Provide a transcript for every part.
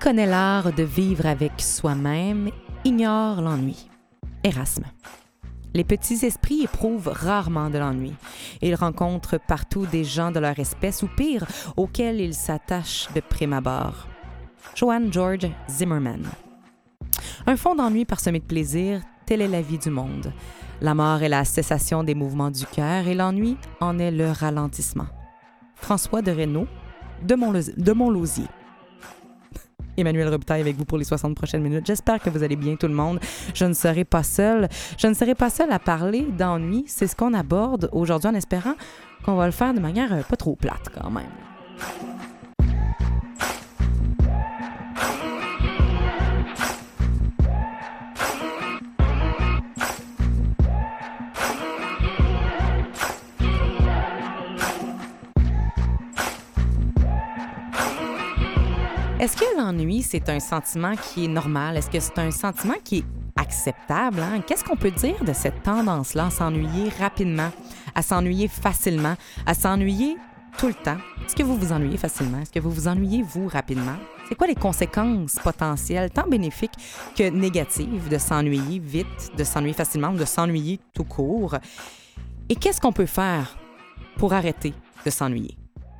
Connaît l'art de vivre avec soi-même ignore l'ennui. Erasme. Les petits esprits éprouvent rarement de l'ennui. Ils rencontrent partout des gens de leur espèce ou pire, auxquels ils s'attachent de prime abord. Joanne George Zimmerman. Un fond d'ennui parsemé de plaisir, telle est la vie du monde. La mort est la cessation des mouvements du cœur et l'ennui en est le ralentissement. François de Reynaud, de, Montlosier. de Montlosier. Emmanuel Robitaille avec vous pour les 60 prochaines minutes. J'espère que vous allez bien tout le monde. Je ne serai pas seule. Je ne serai pas seule à parler d'ennui. C'est ce qu'on aborde aujourd'hui en espérant qu'on va le faire de manière euh, pas trop plate quand même. Est-ce que l'ennui, c'est un sentiment qui est normal? Est-ce que c'est un sentiment qui est acceptable? hein? Qu'est-ce qu'on peut dire de cette tendance-là à s'ennuyer rapidement, à s'ennuyer facilement, à s'ennuyer tout le temps? Est-ce que vous vous ennuyez facilement? Est-ce que vous vous ennuyez, vous, rapidement? C'est quoi les conséquences potentielles, tant bénéfiques que négatives, de s'ennuyer vite, de s'ennuyer facilement ou de s'ennuyer tout court? Et qu'est-ce qu'on peut faire pour arrêter de s'ennuyer?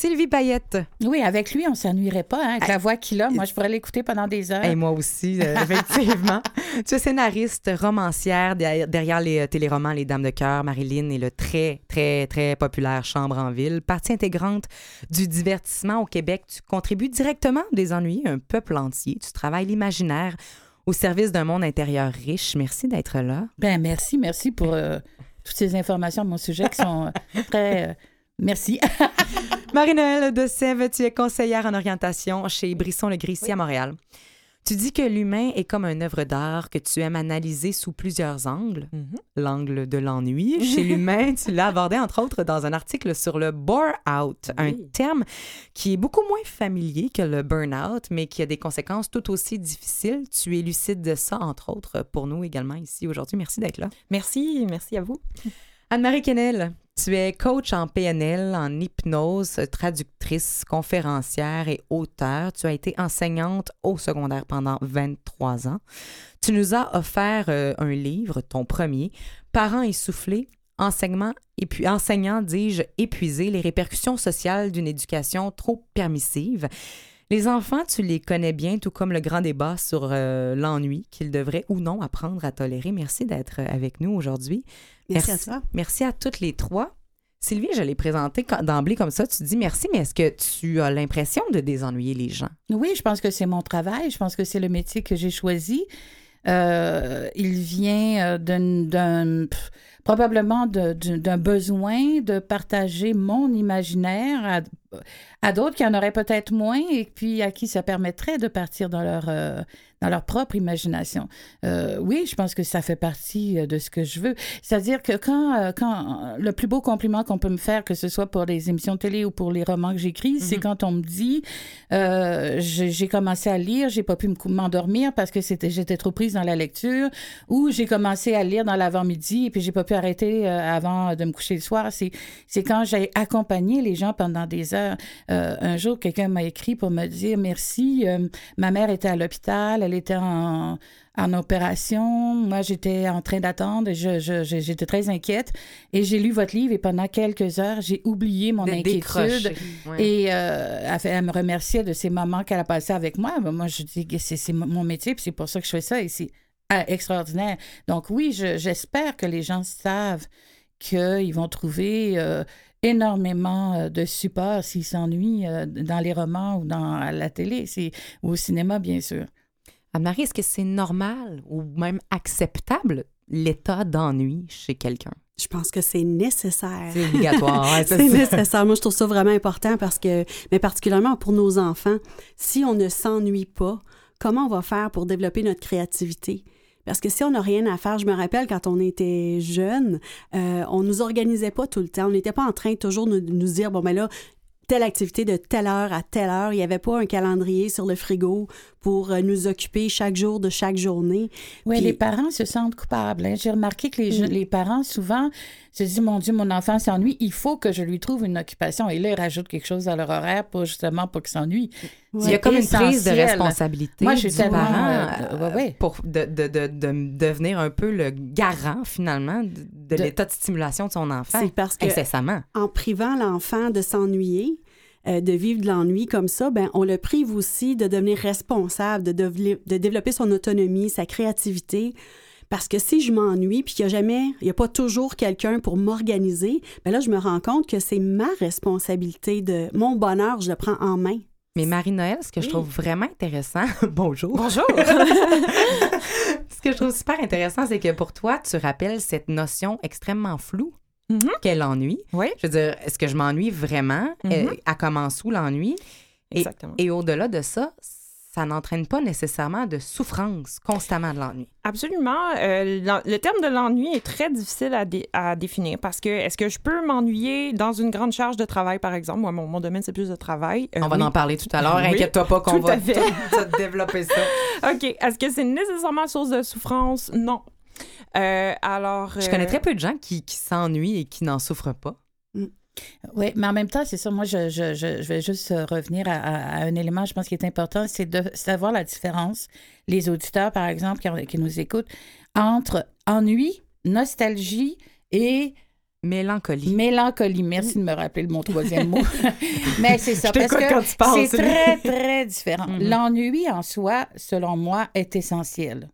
Sylvie Payette. Oui, avec lui, on s'ennuierait pas, hein, avec la voix qu'il a. Moi, je pourrais l'écouter pendant des heures. Et moi aussi, euh, effectivement. tu es scénariste, romancière derrière, les euh, téléromans Les Dames de cœur, Marilyn et le très, très, très populaire Chambre en ville. Partie intégrante du divertissement au Québec, tu contribues directement à des ennuis, un peuple entier. Tu travailles l'imaginaire au service d'un monde intérieur riche. Merci d'être là. Ben merci, merci pour euh, toutes ces informations de mon sujet qui sont très... merci. Marie-Noël de Sèvres, tu es conseillère en orientation chez Brisson-le-Gris ici à Montréal. Tu dis que l'humain est comme une œuvre d'art que tu aimes analyser sous plusieurs angles. L'angle de l'ennui. Chez l'humain, tu l'as abordé entre autres dans un article sur le bore-out, un terme qui est beaucoup moins familier que le burn-out, mais qui a des conséquences tout aussi difficiles. Tu élucides de ça, entre autres, pour nous également ici aujourd'hui. Merci d'être là. Merci, merci à vous. Anne-Marie Kennel, tu es coach en PNL, en hypnose, traductrice, conférencière et auteur. Tu as été enseignante au secondaire pendant 23 ans. Tu nous as offert euh, un livre, ton premier, Parents essoufflés, enseignement et puis enseignants, dis-je, épuisés, les répercussions sociales d'une éducation trop permissive. Les enfants, tu les connais bien, tout comme le grand débat sur euh, l'ennui qu'ils devraient ou non apprendre à tolérer. Merci d'être avec nous aujourd'hui. Merci à toi. Merci à toutes les trois. Sylvie, je l'ai présenté d'emblée comme ça. Tu dis merci, mais est-ce que tu as l'impression de désennuyer les gens? Oui, je pense que c'est mon travail. Je pense que c'est le métier que j'ai choisi. Euh, il vient euh, d'un, probablement d'un d'un besoin de partager mon imaginaire à, à d'autres qui en auraient peut-être moins et puis à qui ça permettrait de partir dans leur, euh, dans leur propre imagination. Euh, oui, je pense que ça fait partie euh, de ce que je veux. C'est-à-dire que quand, quand le plus beau compliment qu'on peut me faire, que ce soit pour les émissions de télé ou pour les romans que j'écris, c'est quand on me dit euh, j'ai commencé à lire, j'ai pas pu m'endormir parce que j'étais trop prise dans la lecture, ou j'ai commencé à lire dans l'avant-midi et puis j'ai pas pu arrêter avant de me coucher le soir. C'est quand j'ai accompagné les gens pendant des heures. Euh, un jour, quelqu'un m'a écrit pour me dire merci. euh, ma mère était à l'hôpital, elle était en, en opération. Moi, j'étais en train d'attendre. et je- J'étais très inquiète. Et j'ai lu votre livre et pendant quelques heures, j'ai oublié mon De inquiétude. Ouais. Et euh, elle, me remerciait de ces moments qu'elle a passés avec moi. Ben, moi, je dis que c'est mon métier, puis c'est pour ça que je fais ça. Et c'est ah, extraordinaire. Donc oui, je- j'espère que les gens savent qu'ils vont trouver euh, énormément euh, de support s'ils s'ennuient euh, dans les romans ou dans la télé, ou au cinéma, bien sûr. Anne-Marie, est-ce que c'est normal ou même acceptable l'état d'ennui chez quelqu'un? Je pense que c'est nécessaire. C'est obligatoire. ouais, C'est nécessaire. Moi, je trouve ça vraiment important parce que, mais particulièrement pour nos enfants, si on ne s'ennuie pas, comment on va faire pour développer notre créativité? Parce que si on n'a rien à faire, je me rappelle quand on était jeune, euh, on nous organisait pas tout le temps. On n'était pas en train toujours de nous, nous dire, bon, ben là, telle activité de telle heure à telle heure. Il n'y avait pas un calendrier sur le frigo pour euh, nous occuper chaque jour de chaque journée. Oui, Puis- les parents se sentent coupables. hein. J'ai remarqué que les, je- Mm. les parents, souvent, se disent Mon Dieu, mon enfant s'ennuie, il faut que je lui trouve une occupation. Et là, ils rajoutent quelque chose à leur horaire pour justement pas qu'il s'ennuie. Il y a comme une prise de responsabilité Moi, je suis du tellement, parent euh, euh, ouais, ouais. pour de, de, de, de devenir un peu le garant, finalement, de, de De- l'état de stimulation de son enfant. C'est parce que Incessamment. en privant l'enfant de s'ennuyer, euh, de vivre de l'ennui comme ça, ben, on le prive aussi de devenir responsable, de, de développer son autonomie, sa créativité. Parce que si je m'ennuie, puis qu'il n'y a jamais, il n'y a pas toujours quelqu'un pour m'organiser, ben là, je me rends compte que c'est ma responsabilité de mon bonheur, je le prends en main. Mais Marie-Noël, ce que je trouve vraiment intéressant, bonjour. Bonjour. ce que je trouve super intéressant, c'est que pour toi, tu rappelles cette notion extrêmement floue Mhm. qu'est l'ennui. Oui. Je veux dire, est-ce que je m'ennuie vraiment? Mhm. Euh, Elle commence où l'ennui? Exactement. Et au-delà de ça, ça n'entraîne pas nécessairement de souffrance constamment de l'ennui. Absolument. Euh, le terme de l'ennui est très difficile à, dé- à définir parce que est-ce que je peux m'ennuyer dans une grande charge de travail, par exemple? Moi, mon, mon domaine, c'est plus de travail. Euh, On va en parler tout à l'heure. Oui, Inquiète-toi pas qu'on va à développer ça. OK. Est-ce que c'est nécessairement source de souffrance? Non. Euh, alors. Je euh, connais très peu de gens qui, qui s'ennuient et qui n'en souffrent pas. Oui, mais en même temps, c'est ça. Moi, je, je, je, je vais juste euh, revenir à, à- à un élément, je pense, qui est important, c'est de savoir la différence, les auditeurs, par exemple, qui, qui nous écoutent, entre ennui, nostalgie et Mélancolie. mélancolie. Merci de me rappeler mon troisième mot. mais c'est ça, Je parce t'écoute que quand tu parles, c'est très, très différent. Mhm. L'ennui en soi, selon moi, est essentiel.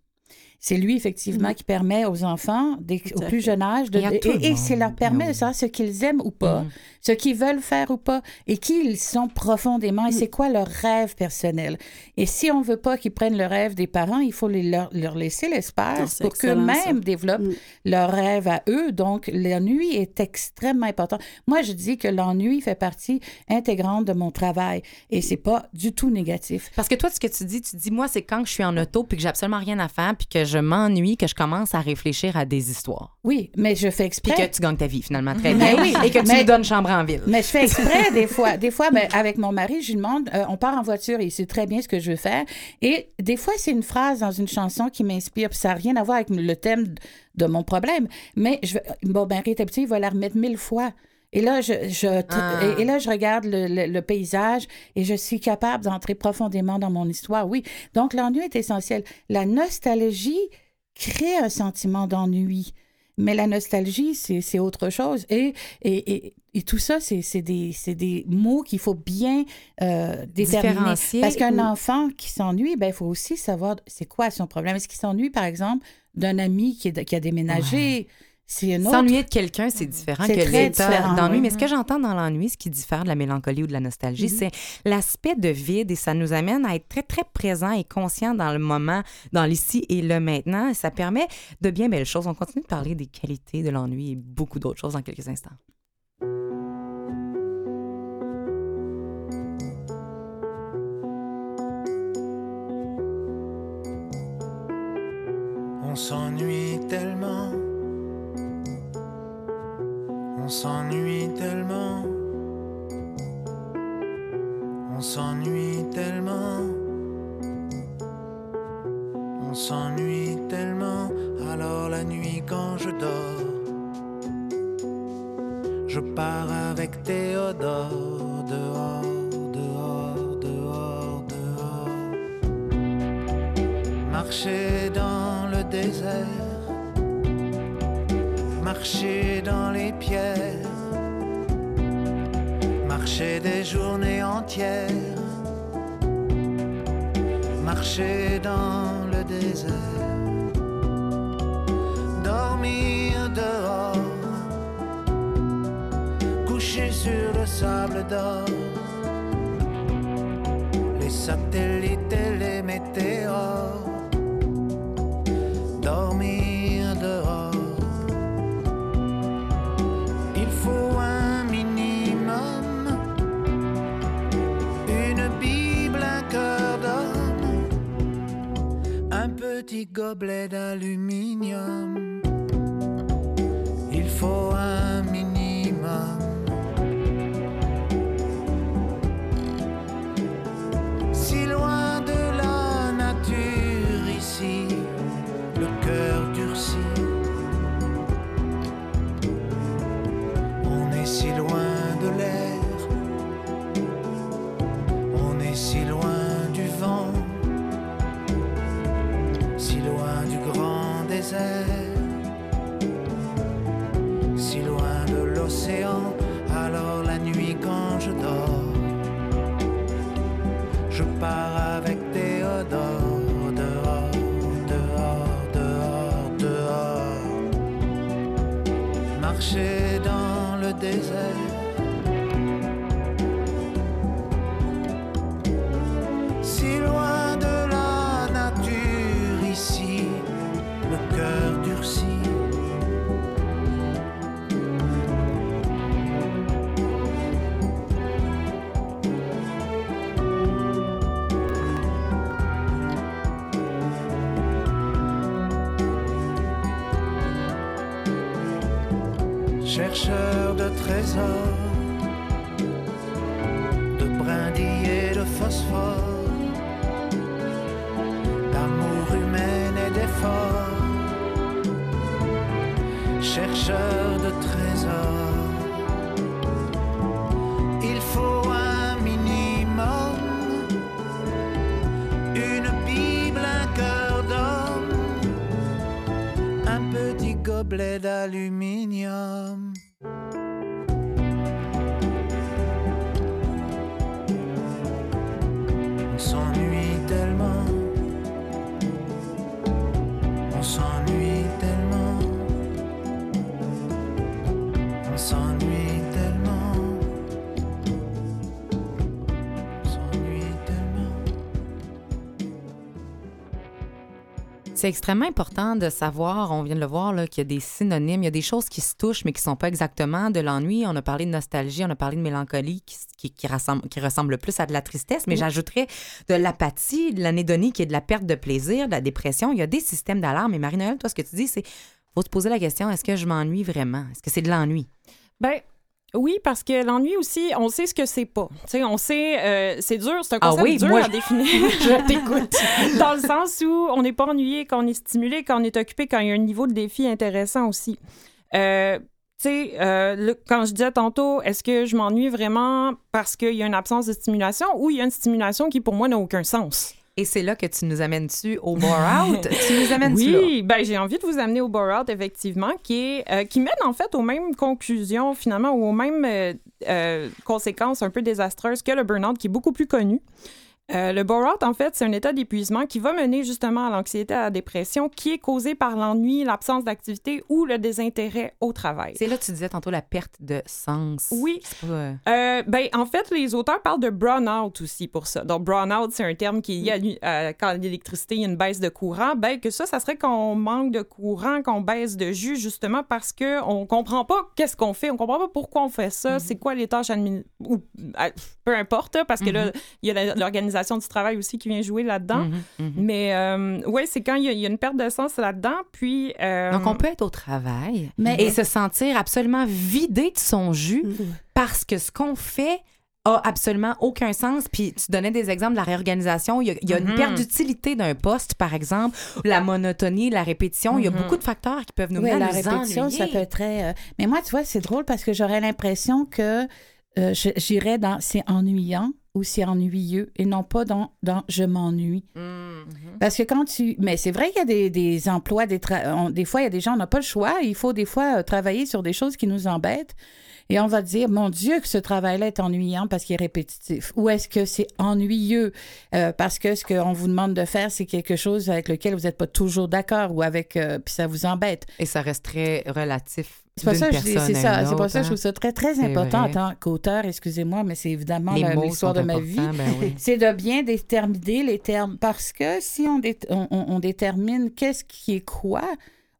C'est lui, effectivement, Mhm. qui permet aux enfants, des- au plus jeune âge, de, Et et, ça leur permet Ah de oui. savoir ce qu'ils aiment ou pas, Mhm. ce qu'ils veulent faire ou pas, et qui ils sont profondément, et c'est quoi leur rêve personnel. Et si on veut pas qu'ils prennent le rêve des parents, il faut les, leur, leur laisser Ah, l'espace c'est pour qu'eux-mêmes développent Mm. leur rêve à eux. Donc, l'ennui est extrêmement important. Moi, je dis que l'ennui fait partie intégrante de mon travail, et c'est pas du tout négatif. Parce que toi, ce que tu dis, tu dis, moi, c'est quand je suis en auto puis que j'ai absolument rien à faire puis que je m'ennuie que je commence à réfléchir à des histoires. Oui, mais je fais Puis exprès. que tu gagnes ta vie, finalement, très Mais bien. oui, et que tu mais- me donnes chambre en ville. Mais je fais exprès des fois. Des fois, mais avec mon mari, je lui demande, euh, on part en voiture et il sait très bien ce que je veux faire. Et des fois, c'est une phrase dans une chanson qui m'inspire. Puis ça n'a rien à voir avec le thème de mon problème. Mais je, mon mari est habitué, il va la remettre mille fois. Et là, je, je, Ah. et, et là, je regarde le, le- le paysage et je suis capable d'entrer profondément dans mon histoire. Oui. Donc, l'ennui est essentiel. La nostalgie crée un sentiment d'ennui. Mais la nostalgie, c'est autre chose. Et, et, et, et tout ça, c'est des, des mots qu'il faut bien euh, déterminer. Parce qu'un ou- enfant qui s'ennuie, ben, il faut aussi savoir c'est quoi son problème. Est-ce qu'il s'ennuie, par exemple, d'un ami qui, est- qui a déménagé? Autre... S'ennuyer de quelqu'un, c'est différent que l'état d'ennui. Mais ce que j'entends dans l'ennui, ce qui diffère de la mélancolie ou de la nostalgie, Mhm. c'est l'aspect de vide et ça nous amène à être très, très présent et conscient dans le moment, dans l'ici et le maintenant. Et ça permet de bien belles choses. On continue de parler des qualités de l'ennui et beaucoup d'autres choses dans quelques instants. S'ennuie tellement. On s'ennuie tellement. On s'ennuie tellement. Alors la nuit quand je dors, je pars avec Théodore dehors, dehors, dehors, dehors. Marcher dans le désert, marcher dans les pierres, marcher des journées entières, marcher dans le désert. dormir dehors, couché sur le sable d'or, les satellites petit gobelet d'aluminium. Il faut C'est extrêmement important de savoir, on vient de le voir, qu'il y a des synonymes, il y a des choses qui se touchent, mais qui ne sont pas exactement de l'ennui. On a parlé de nostalgie, on a parlé de mélancolie, qui, qui, qui ressemble, qui ressemble plus à de la tristesse, mais j'ajouterais de l'apathie, de l'anédonie, qui est de la perte de plaisir, de la dépression. Il y a des systèmes d'alarme. Et Marie-Noël, toi, ce que tu dis, c'est faut se poser la question est-ce que je m'ennuie vraiment? Est-ce que c'est de l'ennui? Ben oui, parce que l'ennui aussi, on sait ce que c'est pas. Tu sais, on sait, euh, c'est dur, c'est un Ah concept oui, dur moi, à je- définir. Je t'écoute. Dans le sens où on n'est pas ennuyé quand on est stimulé, quand on est occupé, quand il y a un niveau de défi intéressant aussi. Euh, tu sais, euh, quand je disais tantôt, est-ce que je m'ennuie vraiment parce qu'il y a une absence de stimulation ou il y a une stimulation qui, pour moi, n'a aucun sens? Et c'est là que tu nous amènes-tu au bore-out Tu nous amènes-tu là? Oui, ben, j'ai envie de vous amener au bore-out, effectivement, qui, est, euh, qui mène en fait aux mêmes conclusions, finalement, ou aux mêmes euh, euh, conséquences un peu désastreuses que le burn-out, qui est beaucoup plus connu. Euh, le bore-out, en fait, c'est un état d'épuisement qui va mener justement à l'anxiété, à la dépression, qui est causé par l'ennui, l'absence d'activité ou le désintérêt au travail. C'est là que tu disais tantôt la perte de sens. Oui. Pas, euh, Euh, ben, en fait, les auteurs parlent de brown-out aussi pour ça. Donc, brown-out, c'est un terme qui est lié à quand l'électricité, il y a une baisse de courant. Ben, que ça, ça serait qu'on manque de courant, qu'on baisse de jus, justement parce qu'on comprend pas qu'est-ce qu'on fait, on comprend pas pourquoi on fait ça, c'est quoi les tâches administratives, ou peu importe, parce que là, il y a la- l'organisation du travail aussi qui vient jouer là-dedans. mhm, mhm. Mais, euh, ouais, c'est quand il y, a- il y a une perte de sens là-dedans, puis... euh, Donc, on peut être au travail Mais- et se sentir absolument vidé de son jus parce que ce qu'on fait a absolument aucun sens. Puis tu donnais des exemples de la réorganisation. Il y a, il y a une Mhm. perte d'utilité d'un poste, par exemple, la monotonie, la répétition. Il y a Mhm. beaucoup de facteurs qui peuvent nous Oui, mener la à nous répétition, ennuyer. ça peut être très. euh, Mais moi, tu vois, c'est drôle parce que j'aurais l'impression que euh, j'irais dans. C'est ennuyant ou c'est ennuyeux et non pas dans, dans je m'ennuie. Mhm. Parce que quand tu. Mais c'est vrai qu'il y a des, des emplois, des, tra- on- des fois, il y a des gens, on n'a pas le choix. Il faut des fois euh, travailler sur des choses qui nous embêtent. Et on va dire, mon Dieu, que ce travail-là est ennuyant parce qu'il est répétitif. Ou est-ce que c'est ennuyeux euh, parce que ce qu'on vous demande de faire, c'est quelque chose avec lequel vous n'êtes pas toujours d'accord ou avec. euh, puis ça vous embête? Et ça reste très relatif. C'est ça c'est ça. C'est pour ça que je hein. trouve ça très, très C'est important en tant qu'auteur, excusez-moi, mais c'est évidemment l'histoire de ma vie. ben oui. C'est de bien déterminer les termes parce que si on, dé- on détermine qu'est-ce qui est quoi,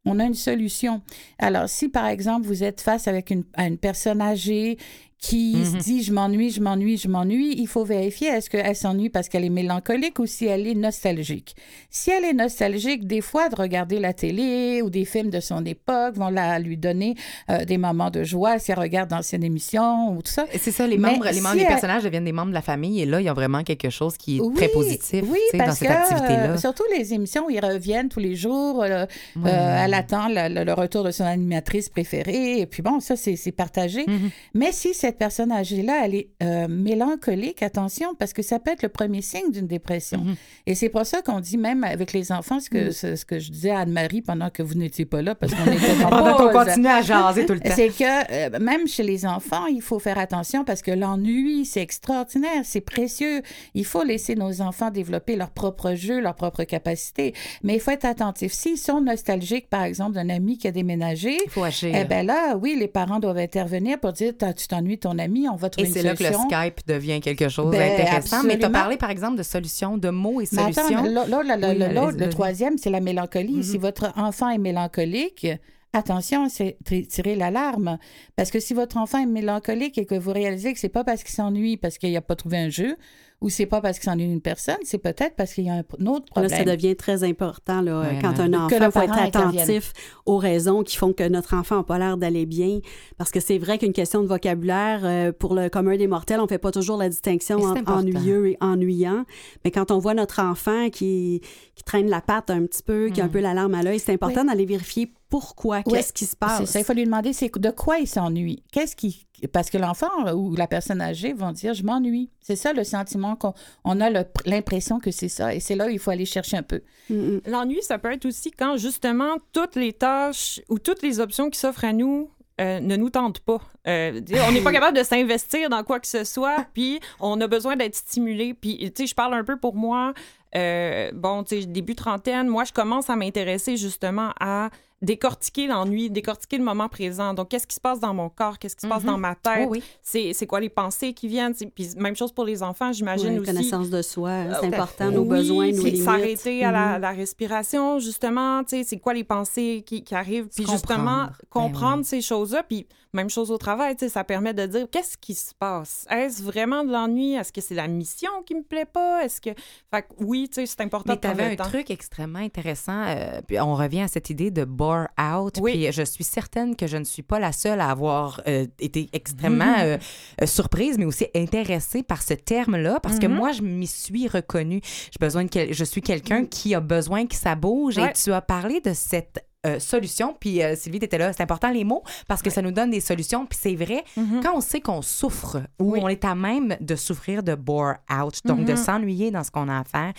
on a une solution. Alors, si par exemple vous êtes face avec une, à une personne âgée qui se Mhm. dit je m'ennuie, je m'ennuie, je m'ennuie, il faut vérifier est-ce qu'elle s'ennuie parce qu'elle est mélancolique ou si elle est nostalgique? Si elle est nostalgique, des fois de regarder la télé ou des films de son époque vont la, lui donner euh, des moments de joie si elle regarde d'anciennes émissions ou tout ça. C'est ça, les Mais membres, les, membres si les elle- personnages deviennent des membres de la famille et là, il y a vraiment quelque chose qui est très positif Oui, sais, dans parce cette que, activité-là. euh, surtout les émissions où ils reviennent tous les jours. euh, Ouais. euh, elle attend le, retour de son animatrice préférée. Et puis bon, ça, c'est c'est partagé. Mhm. Mais si cette personne âgée-là, elle est euh, mélancolique, attention, parce que ça peut être le premier signe d'une dépression. Mhm. Et c'est pour ça qu'on dit, même avec les enfants, ce que, ce, ce que je disais à Anne-Marie pendant que vous n'étiez pas là, parce qu'on était en Pendant qu'on continue à jaser tout le temps. C'est que euh, même chez les enfants, il faut faire attention parce que l'ennui, c'est extraordinaire, c'est précieux. Il faut laisser nos enfants développer leur propre jeu, leur propre capacité. Mais il faut être attentif. S'ils sont nostalgiques, par exemple, d'un ami qui a déménagé, Il faut agir. eh bien là, oui, les parents doivent intervenir pour dire tu t'ennuies ton ami, on va et trouver c'est une là que le solution. Skype devient quelque chose Ben, d'intéressant. Mais tu as parlé, par exemple, de solutions, de mots et Mais attends, solutions. Oui, l'autre, allez-y, le troisième, c'est la mélancolie. Mhm. Si votre enfant est mélancolique, attention, c'est tirer l'alarme. Parce que si votre enfant est mélancolique et que vous réalisez que c'est pas parce qu'il s'ennuie parce qu'il n'a pas trouvé un jeu, ou c'est pas parce qu'il s'ennuie d'une personne, c'est peut-être parce qu'il y a un, autre Là, problème. ça devient très important là, Ouais, quand un Que enfant faut être attentif aux raisons qui font que notre enfant n'a pas l'air d'aller bien. Parce que c'est vrai qu'une question de vocabulaire, euh, pour le commun des mortels, on fait pas toujours la distinction entre ennuyeux et ennuyant. Mais quand on voit notre enfant qui, qui traîne la patte un petit peu, qui a un peu la larme à l'œil, c'est important d'aller vérifier pourquoi, qu'est-ce qui se passe. ça, il faut lui demander c'est de quoi il s'ennuie? Qu'est-ce qui. Parce que l'enfant ou la personne âgée vont dire je m'ennuie. C'est ça le sentiment qu'on on a l'impression que c'est ça. Et c'est là où il faut aller chercher un peu. Mm, mm. L'ennui, ça peut être aussi quand justement toutes les tâches ou toutes les options qui s'offrent à nous euh, ne nous tentent pas. Euh, on n'est pas capable de s'investir dans quoi que ce soit, puis on a besoin d'être stimulé. Puis, tu sais, je parle un peu pour moi. euh, bon, tu sais, début trentaine, moi, je commence à m'intéresser justement à décortiquer l'ennui, décortiquer le moment présent. Donc, qu'est-ce qui se passe dans mon corps? Qu'est-ce qui se passe Mhm. dans ma tête? Oh oui. C'est quoi les pensées qui viennent? Puis, même chose pour les enfants, j'imagine Ouais, aussi. connaissance de soi, c'est tout à important, nos Oui, besoins, nos limites. S'arrêter à la, Mhm. la respiration, justement, c'est quoi les pensées qui, qui arrivent, puis justement, comprendre. Ben comprendre oui. ces choses-là, puis même chose au travail, ça permet de dire qu'est-ce qui se passe? Est-ce vraiment de l'ennui? Est-ce que c'est la mission qui me plaît pas? Est-ce que... Fait que oui, c'est important Mais de tu prendre avais un temps. truc extrêmement intéressant. euh, puis on revient à cette idée de bore out. Oui. Puis je suis certaine que je ne suis pas la seule à avoir euh, été extrêmement euh, euh, surprise, mais aussi intéressée par ce terme-là, parce que Mhm. moi, je m'y suis reconnue. J'ai besoin de quel- Je suis quelqu'un qui a besoin que ça bouge. Ouais. Et tu as parlé de cette euh, solution. Puis euh, Sylvie, tu étais là. C'est important les mots parce que ça nous donne des solutions. Puis c'est vrai, Mhm. quand on sait qu'on souffre ou Oui. on est à même de souffrir de bore out, donc de s'ennuyer dans ce qu'on a à faire,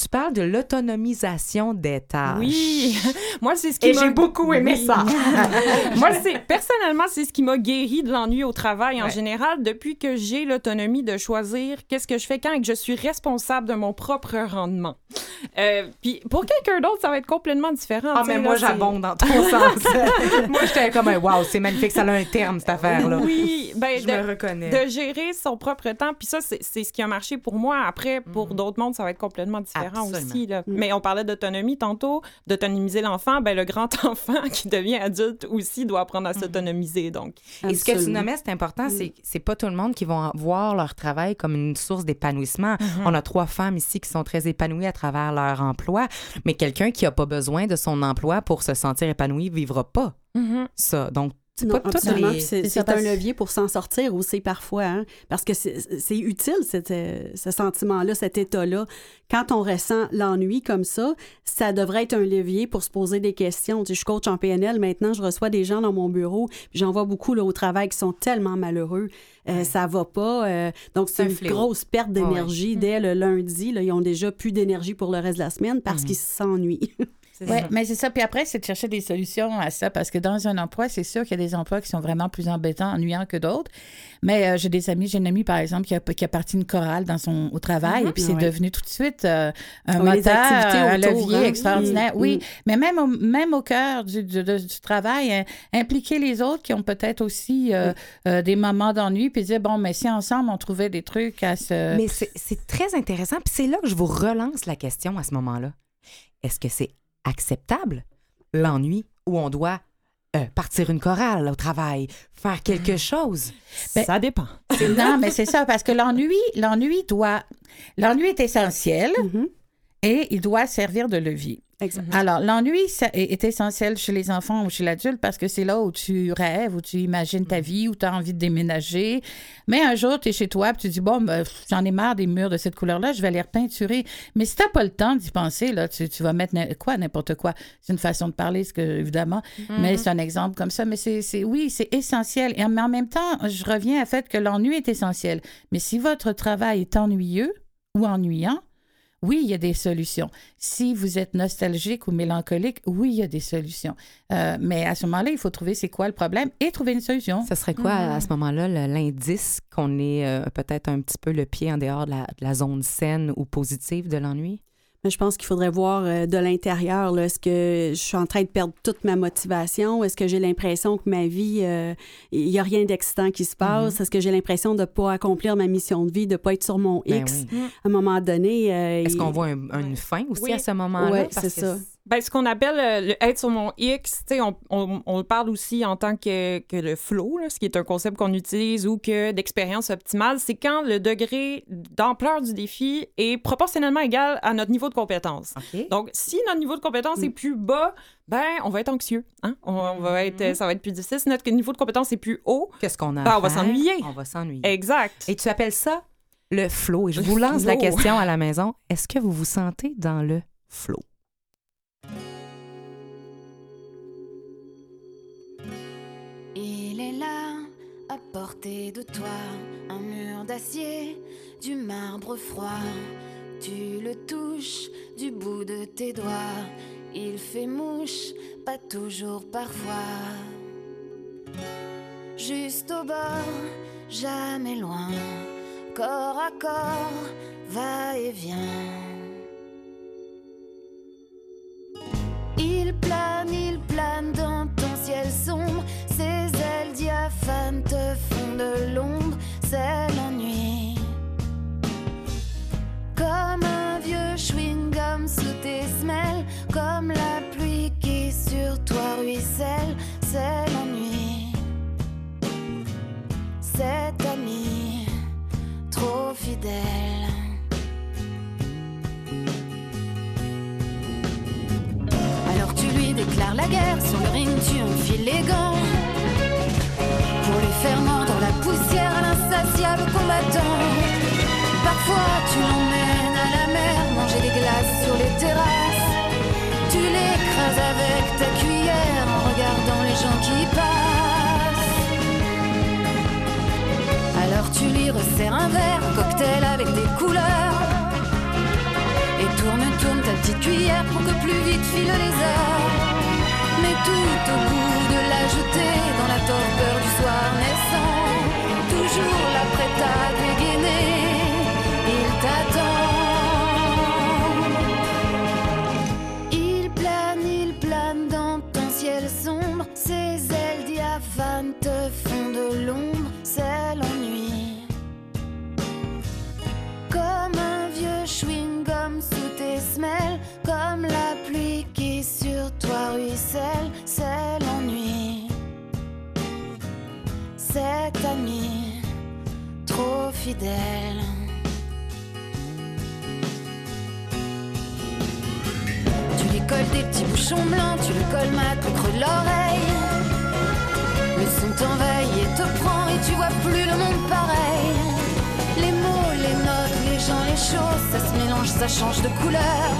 tu parles de l'autonomisation des tâches. Oui, moi c'est ce qui m'a- j'ai beaucoup aimé Oui. ça. Moi, c'est personnellement, c'est ce qui m'a guéri de l'ennui au travail en Ouais. général depuis que j'ai l'autonomie de choisir qu'est-ce que je fais quand et que je suis responsable de mon propre rendement. Euh, puis pour quelqu'un d'autre, ça va être complètement différent. Ah, mais là, moi, j'abonde dans ton sens. moi, j'étais comme un wow, c'est magnifique, ça a un terme, cette affaire-là. Oui, ben, Je de, me reconnais. de gérer son propre temps. Puis ça, c'est c'est ce qui a marché pour moi. Après, pour d'autres mondes, ça va être complètement différent Absolument. aussi. Là. Mais on parlait d'autonomie tantôt, d'autonomiser l'enfant. Ben, le grand enfant qui devient adulte aussi doit apprendre à Mhm. s'autonomiser. Donc, Et ce que tu nommais, c'est important, c'est c'est pas tout le monde qui va voir leur travail comme une source d'épanouissement. On a trois femmes ici qui sont très épanouies à travers leur emploi, mais quelqu'un qui a pas besoin de son emploi pour se sentir épanoui vivra pas Mhm. ça. Donc, Pas C'est c'est un levier pour s'en sortir aussi parfois, hein, parce que c'est utile, cette, euh, ce sentiment-là, cet état-là. Quand on ressent l'ennui comme ça, ça devrait être un levier pour se poser des questions. Tu sais, je coach en PNL, maintenant je reçois des gens dans mon bureau, j'en vois beaucoup là, au travail qui sont tellement malheureux, euh, ça va pas. euh, donc C'est c'est un une fléau. grosse perte Ouais, ouais. d'énergie dès le lundi. Là, ils ont déjà plus d'énergie pour le reste de la semaine parce Mhm. qu'ils s'ennuient. Oui, mais c'est ça. Puis après, c'est de chercher des solutions à ça, parce que dans un emploi, c'est sûr qu'il y a des emplois qui sont vraiment plus embêtants, ennuyants que d'autres. Mais euh, j'ai des amis, j'ai une amie, par exemple, qui a, qui a parti une chorale dans son, au travail, et puis c'est Ouais. devenu tout de suite euh, un Oui, moteur, un autour, levier hein. extraordinaire. Mm, Oui, mm. mais même au, même au cœur du, du, travail, hein, impliquer les autres qui ont peut-être aussi euh, euh, des moments d'ennui, puis dire, bon, mais si ensemble, on trouvait des trucs à se... Mais c'est c'est très intéressant. Puis c'est là que je vous relance la question à ce moment-là. Est-ce que c'est acceptable, l'ennui, où on doit euh, partir une chorale au travail, faire quelque chose? Ben, ça dépend. non, mais c'est ça, parce que l'ennui, l'ennui doit... L'ennui est essentiel Mhm. et il doit servir de levier. Exact. Alors, l'ennui ça est, essentiel chez les enfants ou chez l'adulte parce que c'est là où tu rêves, où tu imagines ta vie, où tu as envie de déménager. Mais un jour, tu es chez toi et tu dis, bon, ben, j'en ai marre des murs de cette couleur-là, je vais les repeinturer. Mais si tu pas le temps d'y penser, là, tu, tu vas mettre quoi, n'importe quoi. C'est une façon de parler, ce que, évidemment, mais c'est un exemple comme ça. Mais c'est, c'est- oui, c'est essentiel. Et en, mais en même temps, je reviens à fait que l'ennui est essentiel. Mais si votre travail est ennuyeux ou ennuyant, oui, il y a des solutions. Si vous êtes nostalgique ou mélancolique, oui, il y a des solutions. Euh, mais à ce moment-là, il faut trouver c'est quoi le problème et trouver une solution. Ça serait quoi à ce moment-là l'indice qu'on est euh, peut-être un petit peu le pied en dehors de la, de la zone saine ou positive de l'ennui? Mais je pense qu'il faudrait voir euh, de l'intérieur. là, Est-ce que je suis en train de perdre toute ma motivation? Est-ce que j'ai l'impression que ma vie, euh, il n'y a rien d'excitant qui se passe? Est-ce que j'ai l'impression de ne pas accomplir ma mission de vie, de ne pas être sur mon Ben X? oui. À un moment donné. euh, Est-ce il- qu'on voit un- une fin aussi Oui. à ce moment-là? Parce c'est ça. Ben, ce qu'on appelle euh, le être sur mon X, tu sais, on, on, on le parle aussi en tant que, que le flow, là, ce qui est un concept qu'on utilise, ou que d'expérience optimale, c'est quand le degré d'ampleur du défi est proportionnellement égal à notre niveau de compétence. Donc, si notre niveau de compétence est plus bas, ben, on va être anxieux. Hein? On, on va être, euh, ça va être plus difficile. Si notre niveau de compétence est plus haut, Qu'est-ce qu'on a Ben, on va s'ennuyer. On va s'ennuyer. exact. Et tu appelles ça le flow. Et je Le vous lance la question à la maison. Est-ce que vous vous sentez dans le flow? Portée de toi, un mur d'acier, du marbre froid. Tu le touches du bout de tes doigts. Il fait mouche, pas toujours parfois. Juste au bord, jamais loin, corps à corps, va et vient. Il plane, il plane dans ton ciel sombre. Ses ailes diaphanes te font de l'ombre. C'est l'ennui. Comme un vieux chewing-gum sous tes semelles. Comme la pluie qui sur toi ruisselle. C'est l'ennui. Cet ami trop fidèle. Alors tu lui déclares la guerre, sur le ring tu enfiles les gants. Parfois tu l'emmènes à la mer, manger des glaces sur les terrasses. Tu l'écrases avec ta cuillère en regardant les gens qui passent. Alors tu lui resserres un verre, cocktail avec des couleurs. Et tourne, tourne ta petite cuillère pour que plus vite filent les heures. Mais tout au bout de la jetée, dans la torpeur du soir naissant, là fidèle. Tu colles des petits bouchons blancs, tu le colmates au creux de l'oreille. Le t'envahit et te prend et tu vois plus le monde pareil. Les mots, les notes, les gens, les choses, ça se mélange, ça change de couleur.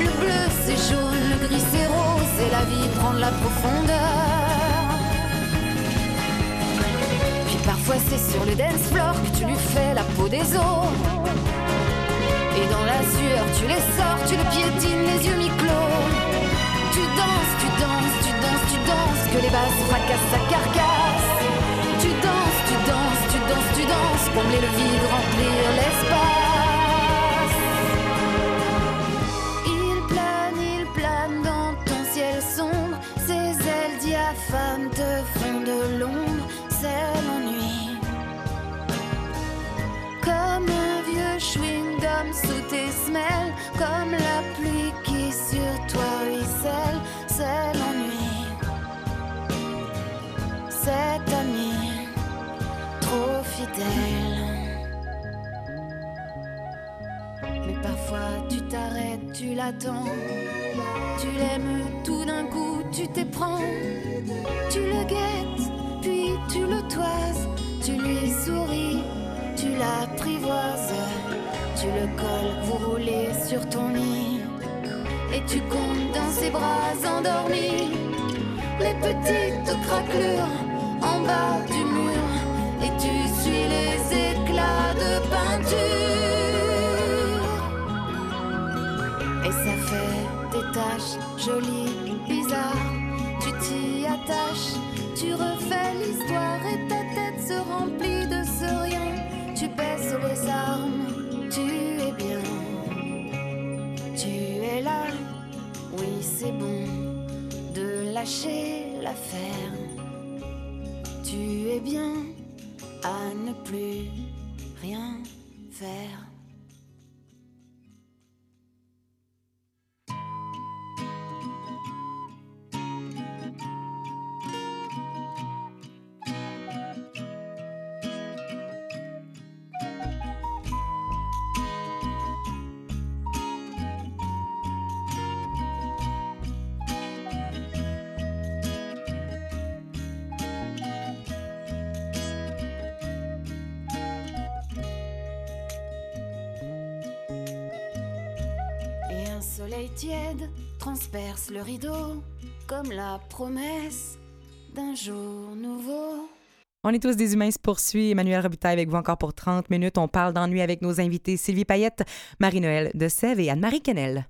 Le bleu c'est jaune, le gris c'est rose et la vie prend de la profondeur. Parfois c'est sur le dance floor que tu lui fais la peau des os. Et dans la sueur tu les sors, tu le piétines les yeux mi-clos. Tu danses, tu danses, tu danses, tu danses, que les basses fracassent sa carcasse. Tu danses, tu danses, tu danses, tu danses, combler le vide, remplir l'espace. Chewing-gum sous tes semelles, comme la pluie qui sur toi ruisselle, c'est l'ennui. Cet ami, trop fidèle. Mais parfois tu t'arrêtes, tu l'attends. Tu l'aimes tout d'un coup, tu t'éprends. Tu le guettes, puis tu le toises. Tu lui souris, tu l'apprivoises. Tu le colles, vous roulez sur ton lit. Et tu comptes dans ses bras endormis les petites craquelures en bas du mur. Et tu suis les éclats de peinture. Et ça fait des taches jolies, bizarres. Tu t'y attaches, tu refais l'histoire et ta tête se remplit de ce rien. Tu baisses les armes, tu es bien. Tu es là, oui c'est bon de lâcher l'affaire. Tu es bien à ne plus rien faire. Le rideau comme la promesse d'un jour nouveau. On est tous des humains se poursuit. Emmanuel Robitaille avec vous encore pour 30 minutes. On parle d'ennui avec nos invités Sylvie Payette, Marie-Noël de Sèvres et Anne-Marie Kennel.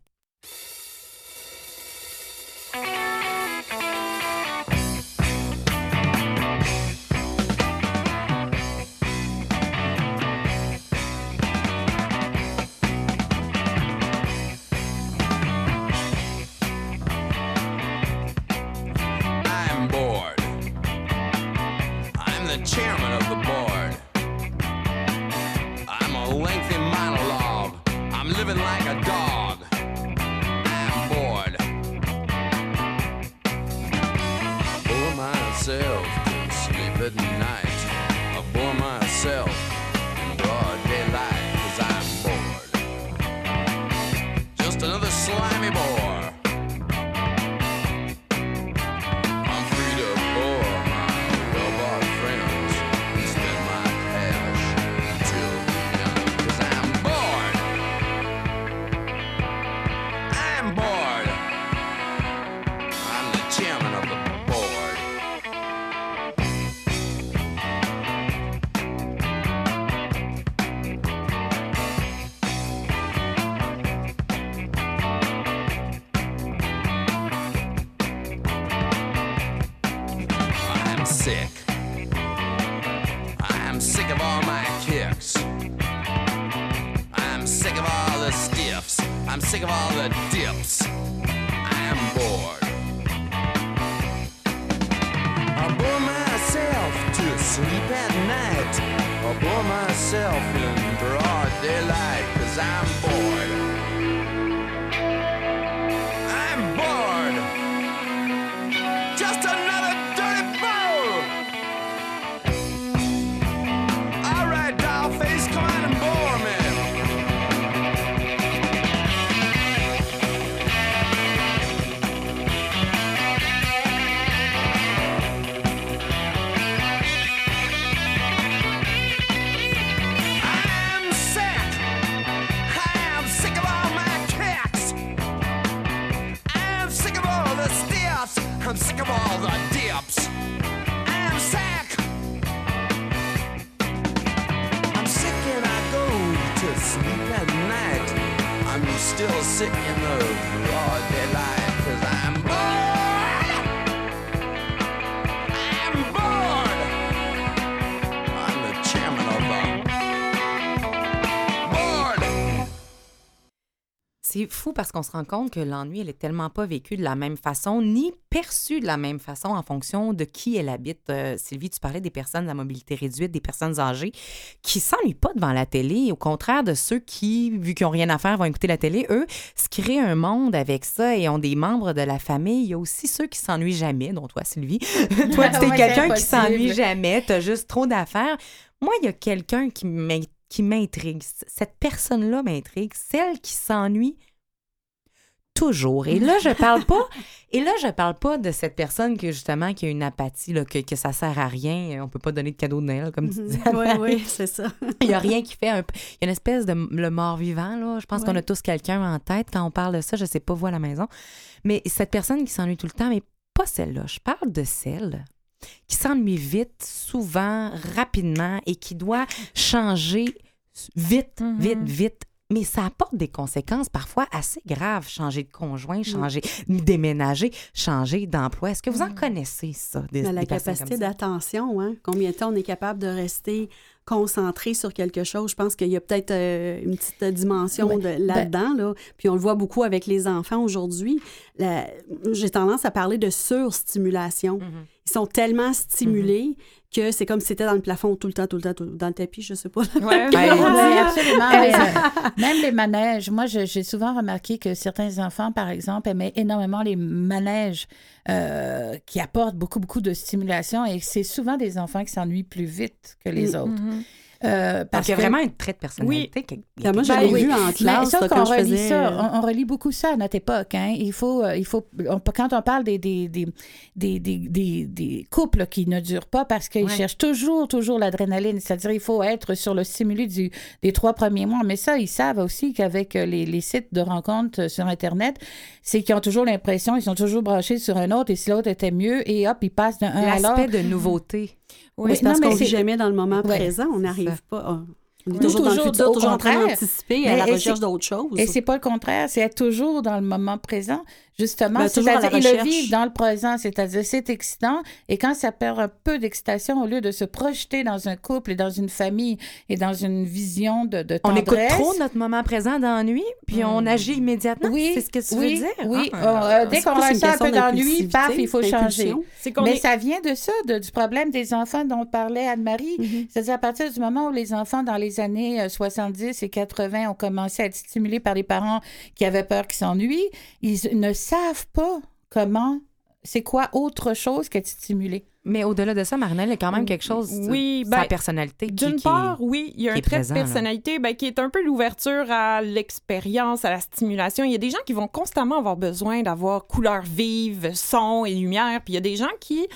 C'est fou parce qu'on se rend compte que l'ennui, elle est tellement pas vécue de la même façon, ni perçue de la même façon en fonction de qui elle habite. Euh, Sylvie, tu parlais des personnes à mobilité réduite, des personnes âgées qui s'ennuient pas devant la télé. Au contraire de ceux qui, vu qu'ils n'ont rien à faire, vont écouter la télé, eux, se créent un monde avec ça et ont des membres de la famille. Il y a aussi ceux qui s'ennuient jamais, dont toi, Sylvie. toi, tu es Ouais, quelqu'un qui s'ennuie jamais, tu as juste trop d'affaires. Moi, il y a quelqu'un qui m'intrigue. Cette personne-là m'intrigue, celle qui s'ennuie toujours. Et là, je parle pas. Et là, je parle pas de cette personne que justement qui a une apathie, là, que, que ça sert à rien. On peut pas donner de cadeau de Noël, comme tu disais. Oui, oui, c'est ça. Il y a rien qui fait un. Il y a une espèce de le mort-vivant, là. Je pense qu'on a tous quelqu'un en tête quand on parle de ça. Je sais pas, vous à la maison. Mais cette personne qui s'ennuie tout le temps, mais pas celle-là. Je parle de celle qui s'ennuie vite, souvent, rapidement et qui doit changer vite, vite, vite. Mais ça apporte des conséquences parfois assez graves. Changer de conjoint, changer, déménager, changer d'emploi. Est-ce que vous en connaissez ça? Des, Mais la des capacité d'attention, hein? combien de temps on est capable de rester concentré sur quelque chose? Je pense qu'il y a peut-être euh, une petite dimension Ouais. de- là-dedans. là. Puis on le voit beaucoup avec les enfants aujourd'hui. J'ai tendance à parler de surstimulation. Ils sont tellement stimulés que c'est comme si c'était dans le plafond tout le temps, tout le temps, tout le- dans le tapis, je sais pas. Ouais. Oui, absolument. mais, euh, même les manèges. Moi, j'ai souvent remarqué que certains enfants, par exemple, aimaient énormément les manèges euh, qui apportent beaucoup, beaucoup de stimulation et c'est souvent des enfants qui s'ennuient plus vite que les autres. Euh, Donc, parce il y a vraiment un trait de personnalité. que- Puis moi, je Ben l'ai oui. vu en Mais classe là, qu'on relie faisais... ça, on, on relie beaucoup ça à notre époque. Hein. Il faut, euh, il faut on- quand on parle des, des, des, des, des, des- des couples qui ne durent pas parce qu'ils Ouais. cherchent toujours, toujours l'adrénaline, c'est-à-dire il faut être sur le stimuli du, des trois premiers mois. Mais ça, ils savent aussi qu'avec euh, les, les sites de rencontres sur Internet, c'est qu'ils ont toujours l'impression, ils sont toujours branchés sur un autre et si l'autre était mieux, et hop, ils passent d'un à l'autre. L'aspect de nouveauté. Oui, c'est parce qu'on vit c'est- jamais dans le moment Ouais, présent. On n'arrive pas... à- On est Ou toujours, dans le toujours futur, au toujours en train contraire. d'anticiper à la recherche d'autres choses. Et c'est pas le contraire, c'est être toujours dans le moment présent, justement. Ben, c'est-à-dire, et le vivre dans le présent, c'est-à-dire c'est excitant. Et quand ça perd un peu d'excitation, au lieu de se projeter dans un couple et dans une famille et dans une vision de, de On tendresse. écoute trop notre moment présent d'ennui, puis on agit immédiatement. Oui, c'est ce que tu oui, veux dire? Oui, Ah, on, euh, dès qu'on ressent un peu d'ennui, paf, il faut changer. Mais est- ça vient de ça, de- du problème des enfants dont parlait Anne-Marie. Mhm. C'est-à-dire à partir du moment où les enfants, dans les années euh, 70 et 80, ont commencé à être stimulés par les parents qui avaient peur qu'ils s'ennuient, ils ne savent pas comment, c'est quoi autre chose qu'être stimulé. Mais au-delà de ça, Marinelle, il y a quand même quelque chose. Oui, sa ben, personnalité. qui- D'une part, oui, il y a un trait présent, de personnalité ben, qui est un peu l'ouverture à l'expérience, à la stimulation. Il y a des gens qui vont constamment avoir besoin d'avoir couleurs vives, son et lumière. Puis il y a des gens qui,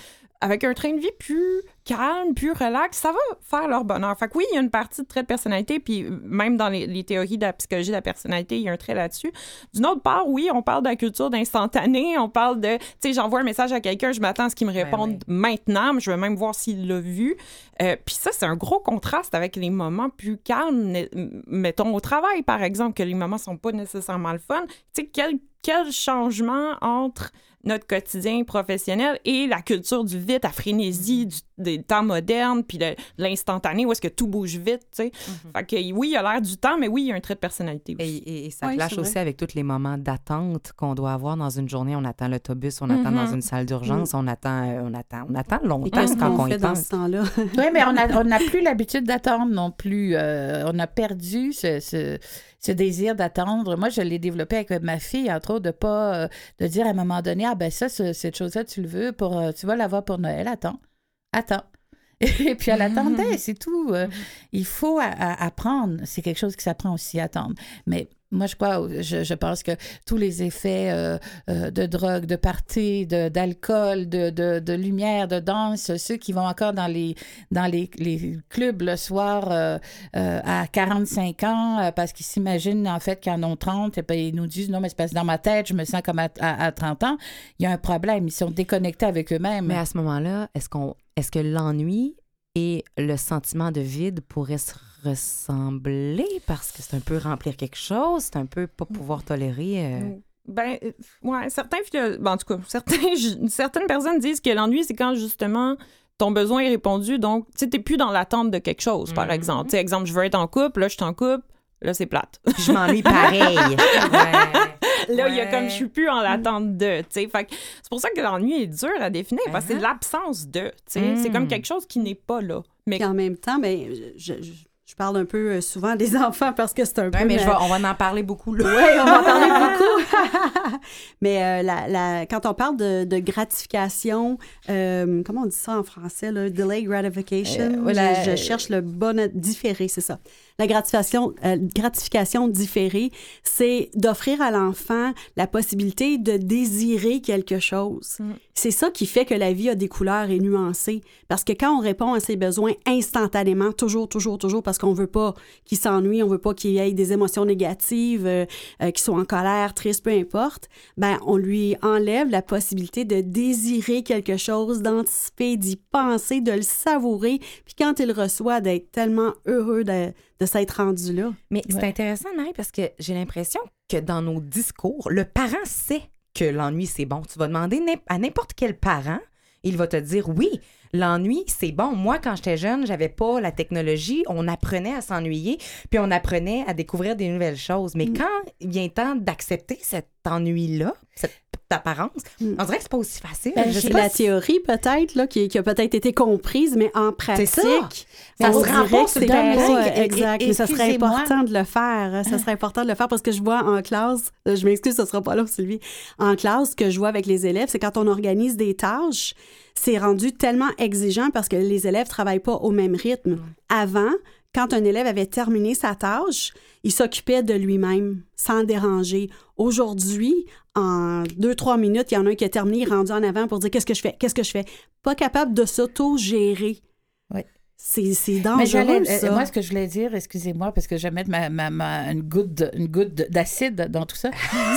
avec un train de vie plus calme, plus relax, ça va faire leur bonheur. Fait que oui, il y a une partie de trait de personnalité, puis même dans les, les théories de la psychologie de la personnalité, il y a un trait là-dessus. D'une autre part, oui, on parle de la culture d'instantané, on parle de, tu sais, j'envoie un message à quelqu'un, je m'attends à ce qu'il me réponde oui. maintenant, mais je veux même voir s'il l'a vu. Euh, puis ça, c'est un gros contraste avec les moments plus calmes, ne- mettons au travail, par exemple, que les moments sont pas nécessairement le fun. Tu sais, quel, quel changement entre notre quotidien professionnel et la culture du vite, la frénésie du- des temps modernes, puis de l'instantané, où est-ce que tout bouge vite, tu sais. Fait que oui, il y a l'air du temps, mais oui, il y a un trait de personnalité aussi. Et, et- et ça Oui, clash aussi avec tous les moments d'attente qu'on doit avoir dans une journée. On attend l'autobus, on attend dans une salle d'urgence, on attend, euh, on attend, on attend Et longtemps qu'est-ce quand qu'on on y fait dans pense. ce temps-là? Oui, mais on n'a on n'a plus l'habitude d'attendre non plus. Euh, on a perdu ce, ce, ce désir d'attendre. Moi, je l'ai développé avec ma fille, entre autres, de pas euh, de dire à un moment donné, ah ben ça, ce- cette chose-là, tu le veux pour, euh, tu vas l'avoir pour Noël. Attends, attends. Et puis elle attendait, c'est tout. Euh, Il faut apprendre. C'est quelque chose qui s'apprend aussi à attendre. Mais moi, je crois, je, pense que tous les effets euh, euh, de drogue, de party, d'alcool, de, de, de lumière, de danse, ceux qui vont encore dans les, dans les, les clubs le soir euh, à 45 ans parce qu'ils s'imaginent en fait qu'ils en ont 30 et puis ils nous disent non, mais c'est parce que dans ma tête, je me sens comme à, à- à 30 ans. Il y a un problème. Ils sont déconnectés avec eux-mêmes. Mais à ce moment-là, est-ce qu'on, est-ce que l'ennui et le sentiment de vide pourrait se ressembler parce que c'est un peu remplir quelque chose, c'est un peu pas pouvoir tolérer. euh, Ben, euh, ouais, certains, ben, en tout cas, certains, certaines personnes disent que l'ennui, c'est quand justement ton besoin est répondu, donc tu sais, t'es plus dans l'attente de quelque chose, par Mhm. exemple. Tu sais, exemple, je veux être en couple, là, je suis en couple, là, c'est plate. Je m'ennuie pareil. Ouais. là, il y a comme je suis plus en l'attente de, tu sais. Fait que c'est pour ça que l'ennui est dur à définir, parce que c'est l'absence de, tu sais. C'est comme Mm. quelque chose qui n'est pas là. Mais Puis en même temps, ben, je, je- je parle un peu euh, souvent des enfants parce que c'est un peu. Ouais, mais je ma- vais- on va en parler beaucoup là. Oui, on va en parler beaucoup. Mais euh, la, la- quand on parle de, de gratification, euh, comment on dit ça en français, là? delay gratification? Euh, je, je cherche le bon différé, c'est ça. La gratification, euh, gratification différée, c'est d'offrir à l'enfant la possibilité de désirer quelque chose. Mm. C'est ça qui fait que la vie a des couleurs et nuancées. Parce que quand on répond à ses besoins instantanément, toujours, toujours, toujours, parce qu'on veut pas qu'il s'ennuie, on veut pas qu'il ait des émotions négatives, euh, euh, qu'il soit en colère, triste, peu importe, ben on lui enlève la possibilité de désirer quelque chose, d'anticiper, d'y penser, de le savourer, puis quand il reçoit, d'être tellement heureux de, de s'être rendu là. Mais c'est intéressant, Marie, parce que j'ai l'impression que dans nos discours, le parent sait que l'ennui, c'est bon. Tu vas demander à n'importe quel parent, il va te dire oui, l'ennui, c'est bon. Moi, quand j'étais jeune, j'avais pas la technologie. On apprenait à s'ennuyer, puis on apprenait à découvrir des nouvelles choses. Mais quand il vient le temps d'accepter cet ennui-là, cette apparence, Mm. on dirait que c'est pas aussi facile. Ben, c'est la si- théorie peut-être là qui, qui a peut-être été comprise, mais en pratique, ça. ça se se rend dirait pas que sur le c'est pas Et- et- exact. Mais ça serait important de le faire. Ça serait important de le faire parce que je vois en classe, euh, je m'excuse, ce sera pas là, Sylvie. En classe, ce que je vois avec les élèves, c'est quand on organise des tâches, c'est rendu tellement exigeant parce que les élèves travaillent pas au même rythme. Avant, quand un élève avait terminé sa tâche, il s'occupait de lui-même sans déranger. Aujourd'hui, en deux, trois minutes, il y en a un qui a terminé, il est rendu en avant pour dire qu'est-ce que je fais, qu'est-ce que je fais? Pas capable de s'auto-gérer. Oui. C'est Mais dangereux, j'allais, euh, ça. moi, ce que je voulais dire, excusez-moi, parce que je vais mettre ma, ma, ma- une goutte, une d'acide dans tout ça,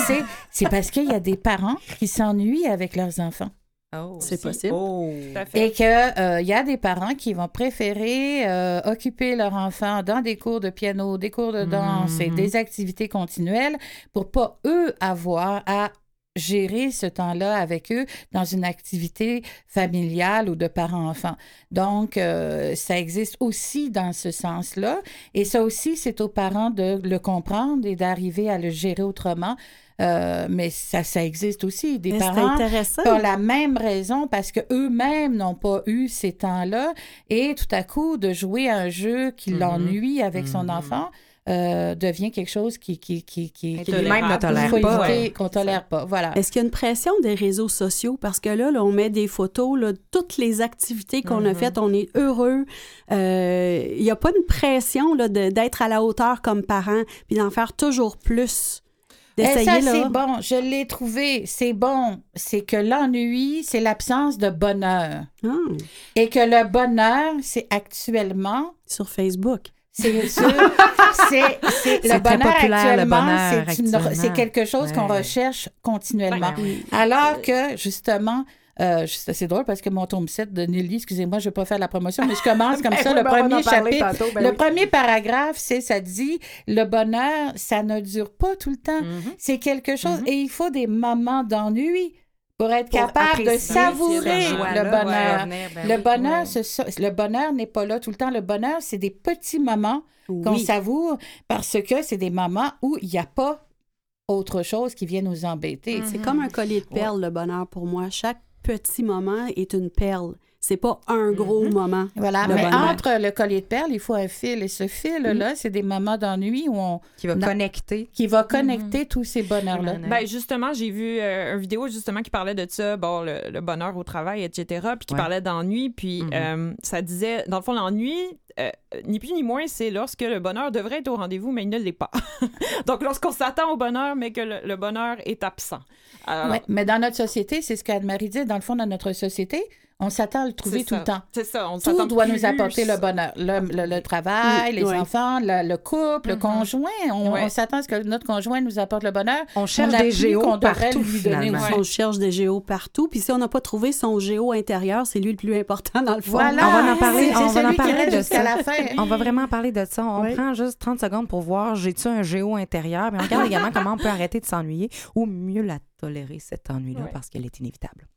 c'est parce qu'il y a des parents qui s'ennuient avec leurs enfants. Oh, C'est si. possible. Oh. Et qu'il y a des parents qui vont préférer euh, occuper leur enfant dans des cours de piano, des cours de danse et Mhm. des activités continuelles pour pas, eux, avoir à gérer ce temps-là avec eux dans une activité familiale ou de parents-enfants. Donc, euh, ça existe aussi dans ce sens-là. Et ça aussi, c'est aux parents de le comprendre et d'arriver à le gérer autrement. Euh, mais ça, ça existe aussi. Des Mais parents pour la même raison, parce que eux-mêmes n'ont pas eu ces temps-là, et tout à coup, de jouer à un jeu qui Mhm. l'ennuie avec son Mhm. enfant euh, devient quelque chose qui, qui, qui, qui, Qui lui-même ne tolère pas. ouais. qu'on tolère pas. Voilà. Est-ce qu'il y a une pression des réseaux sociaux? Parce que là, là on met des photos, là, toutes les activités qu'on a Mhm. faites, on est heureux. Euh, Il n'y a pas une pression là, de- d'être à la hauteur comme parent, puis d'en faire toujours plus. Eh, D'essayer, ça, c'est bon. Je l'ai trouvé. C'est bon. C'est que l'ennui, c'est l'absence de bonheur. Ah, Et que le bonheur, c'est actuellement sur Facebook. C'est sûr. c'est, le bonheur actuellement, c'est, une- actuellement. c'est quelque chose qu'on recherche continuellement. Alors que, justement, euh, c'est drôle parce que mon tome 7 de Nelly, excusez-moi, je ne vais pas faire la promotion, mais je commence comme ça. oui, le ben, premier chapitre, tantôt, ben le oui. premier paragraphe, c'est ça dit le bonheur, ça ne dure pas tout le temps. Mhm. C'est quelque chose, Mhm. et il faut des moments d'ennui pour être Pour capable de savourer le bonheur. ouais, venir, ben Le oui, bonheur, ouais. le bonheur n'est pas là tout le temps. Le bonheur, c'est des petits moments qu'on savoure parce que c'est des moments où il n'y a pas autre chose qui vient nous embêter. C'est comme un collier de perles, le bonheur, pour moi. Chaque petit moment est une perle. C'est pas un gros moment. Voilà, mais bonheur. entre le collier de perles, il faut un fil. Et ce fil-là, c'est des moments d'ennui où on, Qui va Non. connecter. qui va connecter tous ces bonheurs-là. Ben justement, j'ai vu euh, une vidéo justement qui parlait de ça, bon, le, le bonheur au travail, etc., puis qui Ouais. parlait d'ennui, puis Mhm. euh, ça disait, dans le fond, l'ennui, euh, ni plus ni moins, c'est lorsque le bonheur devrait être au rendez-vous, mais il ne l'est pas. Donc, lorsqu'on s'attend au bonheur, mais que le, le bonheur est absent. Alors, Ouais, mais dans notre société, c'est ce qu'Anne-Marie dit, dans le fond, dans notre société, On s'attend à le trouver tout ça. le temps. C'est ça, on Tout s'attend doit plus. nous apporter le bonheur. Le, le- le travail, les enfants, le, le couple, le Mhm. conjoint. On, s'attend à ce que notre conjoint nous apporte le bonheur. On cherche On des géos partout. On cherche des géos partout. Puis si on n'a pas trouvé son géo intérieur, c'est lui le plus important dans le fond. Voilà. On va en parler, C'est- on va en parler de jusqu'à ça. la fin. On va vraiment parler de ça. On Oui. prend juste 30 secondes pour voir j'ai-tu un géo intérieur? Mais on regarde également comment on peut arrêter de s'ennuyer ou mieux la tolérer, cet ennui-là, parce qu'elle est inévitable.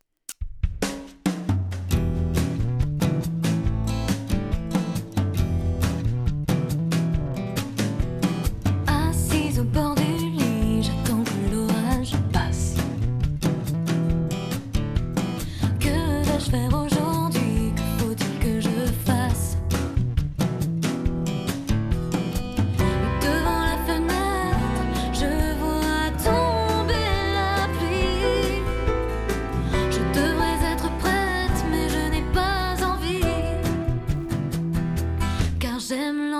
Au bord du lit, j'attends que l'orage passe. Que vais-je faire aujourd'hui? Que faut-il que je fasse? Devant la fenêtre, je vois tomber la pluie. Je devrais être prête, mais je n'ai pas envie. Car j'aime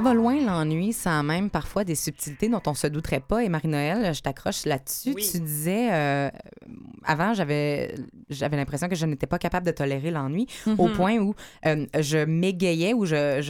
Ça va loin l'ennui, sans même parfois des subtilités dont on se douterait pas. Et Marie-Noël, je t'accroche là-dessus. Oui. Tu disais, euh, avant, j'avais j'avais l'impression que je n'étais pas capable de tolérer l'ennui au Mhm. point où euh, je m'égayais ou je,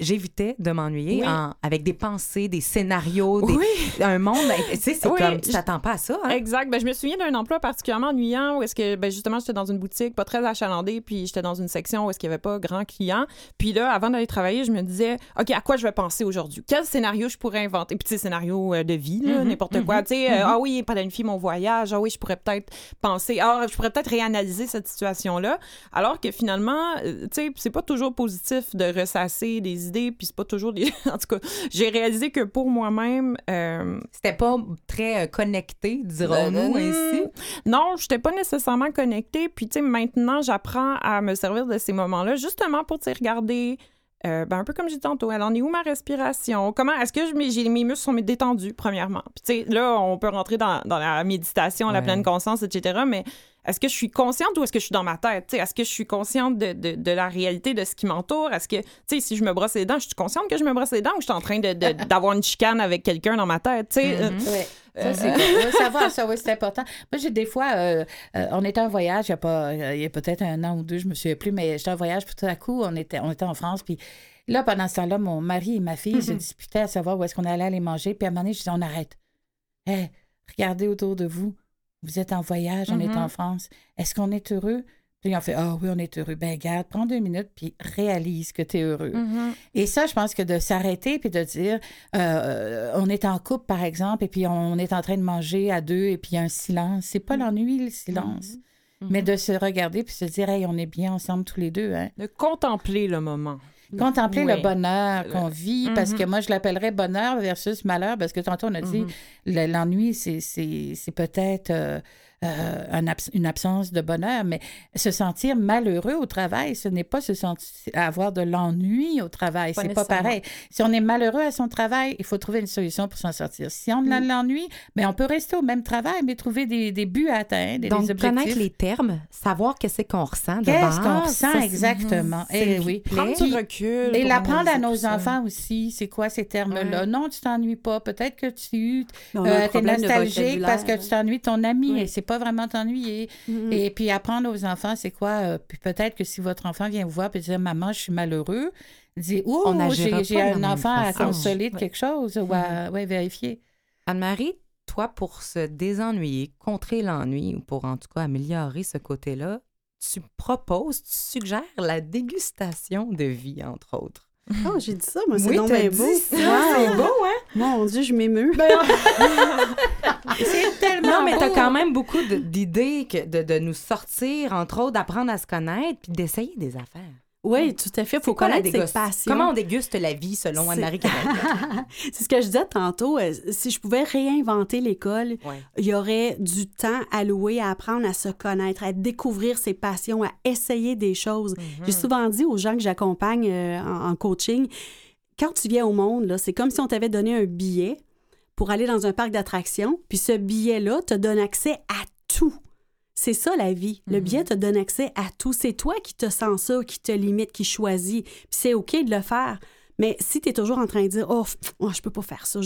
j'évitais de m'ennuyer Oui. en- avec des pensées, des scénarios, des- Oui. un monde. Tu sais, c'est Oui, comme, tu t'attends pas à ça. hein? Exact. Ben, je me souviens d'un emploi particulièrement ennuyant où est-ce que ben, justement j'étais dans une boutique pas très achalandée puis j'étais dans une section où est-ce qu'il n'y avait pas grand client. Puis là, avant d'aller travailler, je me disais OK, à quoi je vais penser aujourd'hui? Quel scénario je pourrais inventer Puis tu sais, scénario euh, de vie, Mhm, n'importe quoi. Tu sais, euh, ah oui, planifier mon voyage. Ah oui, je pourrais peut-être penser. Ah, je pourrais peut-être réanalyser cette situation-là. Alors que finalement, euh, tu sais, c'est pas toujours positif de ressasser des idées. Puis c'est pas toujours des. en tout cas, j'ai réalisé que pour moi-même. euh, C'était pas très euh, connecté, dirons-nous euh, ainsi. non, je n'étais pas nécessairement connectée. Puis, tu sais, maintenant, j'apprends à me servir de ces moments-là, justement pour, tu regarder. euh, ben, un peu comme j'ai dit tantôt, elle en est où ma respiration? Comment est-ce que je, mes, mes muscles sont détendus, premièrement? Puis, tu sais, là, on peut rentrer dans, dans la méditation, la pleine conscience, etc. Mais est-ce que je suis consciente ou est-ce que je suis dans ma tête? Est-ce que je suis consciente de, de- de la réalité de ce qui m'entoure? Est-ce que, tu sais, si je me brosse les dents, je suis consciente que je me brosse les dents ou je suis en train de- d'avoir une chicane avec quelqu'un dans ma tête? tu sais? Euh, Ouais. Ça, c'est oui, savoir ça, oui, c'est important. Moi, j'ai des fois, euh, euh, on était en voyage, il y a, pas, euh, il y a peut-être un an ou deux, je me souviens plus, mais j'étais en voyage, puis tout à coup, on était, on était en France, puis là, pendant ce temps-là, mon mari et ma fille se disputaient à savoir où est-ce qu'on allait aller manger, puis à un moment donné, je disais, on arrête. Hé, regardez autour de vous. Vous êtes en voyage, on est en France. Est-ce qu'on est heureux? Puis ils ont fait, ah oui, on est heureux. Ben, garde, prends deux minutes, puis réalise que tu es heureux. Et ça, je pense que de s'arrêter puis de dire, euh, on est en couple, par exemple, et puis on est en train de manger à deux, et puis il y a un silence. C'est pas l'ennui, le silence. Mais de se regarder puis se dire, hey, on est bien ensemble tous les deux. Hein? de contempler le moment. Contempler Oui. le bonheur qu'on vit, parce que moi, je l'appellerais bonheur versus malheur, parce que tantôt, on a dit, le- l'ennui, c'est- c'est c'est peut-être euh, euh, un abs- une absence de bonheur, mais se sentir malheureux au travail, ce n'est pas se sentir avoir de l'ennui au travail. C'est pas pareil. Si on est malheureux à son travail, il faut trouver une solution pour s'en sortir. Si on a de l'ennui, ben, on peut rester au même travail, mais trouver des, des buts à atteindre, et Donc, des objectifs. connaître les termes, savoir qu'est-ce qu'on ressent Qu'est-ce qu'on ressent exactement? c'est Eh oui. Prendre du recul. Et l'apprendre à nos ça. enfants aussi, c'est quoi ces termes-là? Non, tu t'ennuies pas. Peut-être que tu Mais euh, es nostalgique parce que tu t'ennuies ton ami Oui. et c'est pas vraiment t'ennuyer. Mhm. Et puis apprendre aux enfants, c'est quoi? euh, puis peut-être que si votre enfant vient vous voir et dire Maman, je suis malheureux, dis Oh, n'agira j'ai un enfant à consoler de quelque chose ou à ouais, vérifier. Anne-Marie, toi, pour se désennuyer, contrer l'ennui ou pour en tout cas améliorer ce côté-là, tu proposes, tu suggères la dégustation de vie, entre autres. Oh, j'ai dit ça, moi, c'est Oui, donc bien beau. ça, Wow. c'est beau, hein? Mon Dieu, je m'émeus. C'est tellement Non, mais t'as quand même beaucoup d'idées que de, de nous sortir, entre autres, d'apprendre à se connaître puis d'essayer des affaires. Oui, tout à fait. Il faut connaître ses passions. Comment on déguste la vie selon Anne-Marie? C'est ce que je disais tantôt. euh, Si je pouvais réinventer l'école, Ouais. il y aurait du temps alloué à apprendre à se connaître, à découvrir ses passions, à essayer des choses. J'ai souvent dit aux gens que j'accompagne euh, en, en coaching, quand tu viens au monde, c'est comme si on t'avait donné un billet pour aller dans un parc d'attractions, puis ce billet-là te donne accès à tout. C'est ça la vie. Le billet te donne accès à tout. C'est toi qui te sens ça, qui te limite, qui choisit. Puis c'est OK de le faire. Mais si tu es toujours en train de dire Oh, oh, je peux pas faire ça,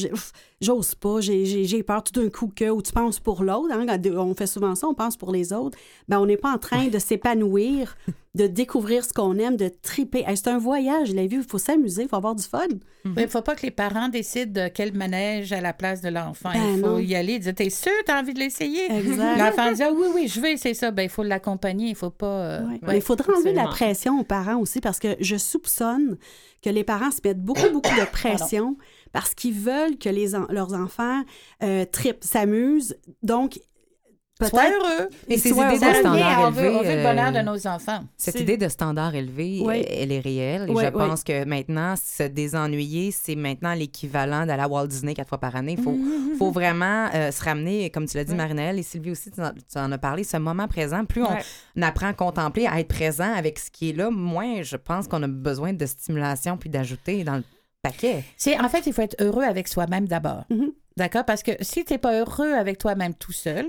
j'ose pas, j'ai- peur tout d'un coup que, ou tu penses pour l'autre, hein, on fait souvent ça, on pense pour les autres, ben on n'est pas en train de s'épanouir, de découvrir ce qu'on aime, de triper. Hey, c'est un voyage, la vie, il faut s'amuser, il faut avoir du fun. Il ne faut pas que les parents décident de quel manège à la place de l'enfant. Ben il faut non. y aller et dire T'es sûr, t'as envie de l'essayer? L'enfant dit Ah oui, oui, je vais essayer ça. Ben, il faut l'accompagner. Il faut pas. euh, Ouais. ouais. Mais il faudrait enlever la pression aux parents aussi parce que je soupçonne que les parents se mettent beaucoup, beaucoup de pression parce qu'ils veulent que les en- leurs enfants euh, s'amusent. Donc, Sois heureux. Et ces idées de standard on veut, on veut le bonheur de euh, nos enfants. Cette C'est- idée de standard élevé, Oui. euh, elle est réelle. Et Oui, je oui. pense que maintenant, se désennuyer, c'est maintenant l'équivalent d'aller à Walt Disney quatre fois par année. Il faut, faut vraiment euh, se ramener, comme tu l'as dit, Marinelle, et Sylvie aussi, tu en, tu en as parlé, ce moment présent. Plus on apprend à contempler, à être présent avec ce qui est là, moins je pense qu'on a besoin de stimulation puis d'ajouter dans le paquet. C'est, en fait, il faut être heureux avec soi-même d'abord. Mhm. D'accord? Parce que si tu n'es pas heureux avec toi-même tout seul,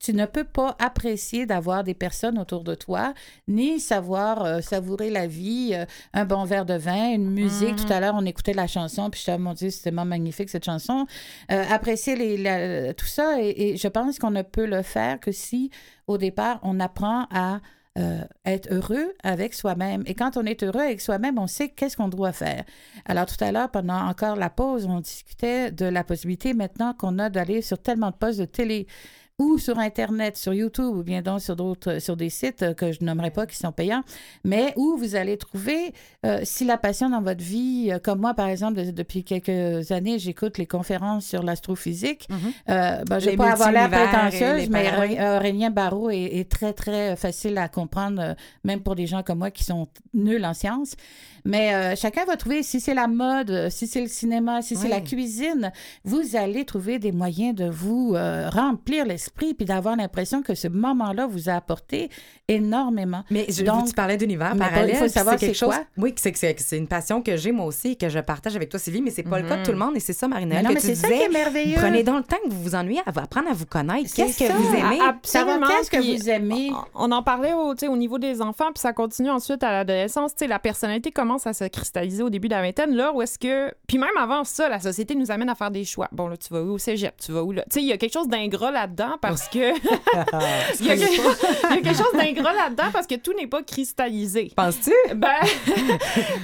tu ne peux pas apprécier d'avoir des personnes autour de toi, ni savoir euh, savourer la vie, euh, un bon verre de vin, une musique. Tout à l'heure, on écoutait la chanson, puis je disais, mon Dieu, c'est tellement magnifique cette chanson. Euh, apprécier les, la- tout ça, et, et je pense qu'on ne peut le faire que si, au départ, on apprend à euh, être heureux avec soi-même. Et quand on est heureux avec soi-même, on sait qu'est-ce qu'on doit faire. Alors tout à l'heure, pendant encore la pause, on discutait de la possibilité maintenant qu'on a d'aller sur tellement de postes de télé ou sur Internet, sur YouTube, ou bien donc sur d'autres, sur des sites que je nommerai pas qui sont payants, mais où vous allez trouver, euh, si la passion dans votre vie, euh, comme moi par exemple, de- depuis quelques années, j'écoute les conférences sur l'astrophysique. Euh, ben, je ne vais Les pas avoir l'air prétentieuse, les mais Aurélien Barrault est, est très, très facile à comprendre, même pour des gens comme moi qui sont nuls en sciences. Mais euh, chacun va trouver, si c'est la mode, si c'est le cinéma, si c'est la cuisine, vous allez trouver des moyens de vous remplir l'esprit l'esprit, puis d'avoir l'impression que ce moment-là vous a apporté énormément. Mais je, Donc, tu parlais d'univers pas- il parallèle. faut savoir c'est quelque c'est chose. quoi. Oui, c'est, que c'est, c'est une passion que j'ai moi aussi et que je partage avec toi, Sylvie, mais c'est pas le cas de tout le monde. Et c'est ça, Mais Marie-Noël, non, que mais tu c'est ça qui est merveilleux. Prenez donc le temps que vous vous ennuyez à vous apprendre à vous connaître. C'est Qu'est-ce que vous aimez? Absolument, qu'est-ce que vous aimez. On en parlait au, niveau des enfants, puis ça continue ensuite à l'adolescence. La personnalité commence à se cristalliser au début de la vingtaine, là où est-ce que. Puis même avant ça, la société nous amène à faire des choix. Bon, là, tu vas où au cégep? Tu vas où là? Tu sais, il y a quelque chose d'ingrat là-dedans parce que. Il y, a quelque... il y a quelque chose d'ingrat là-dedans parce que tout n'est pas cristallisé. Penses-tu? Ben,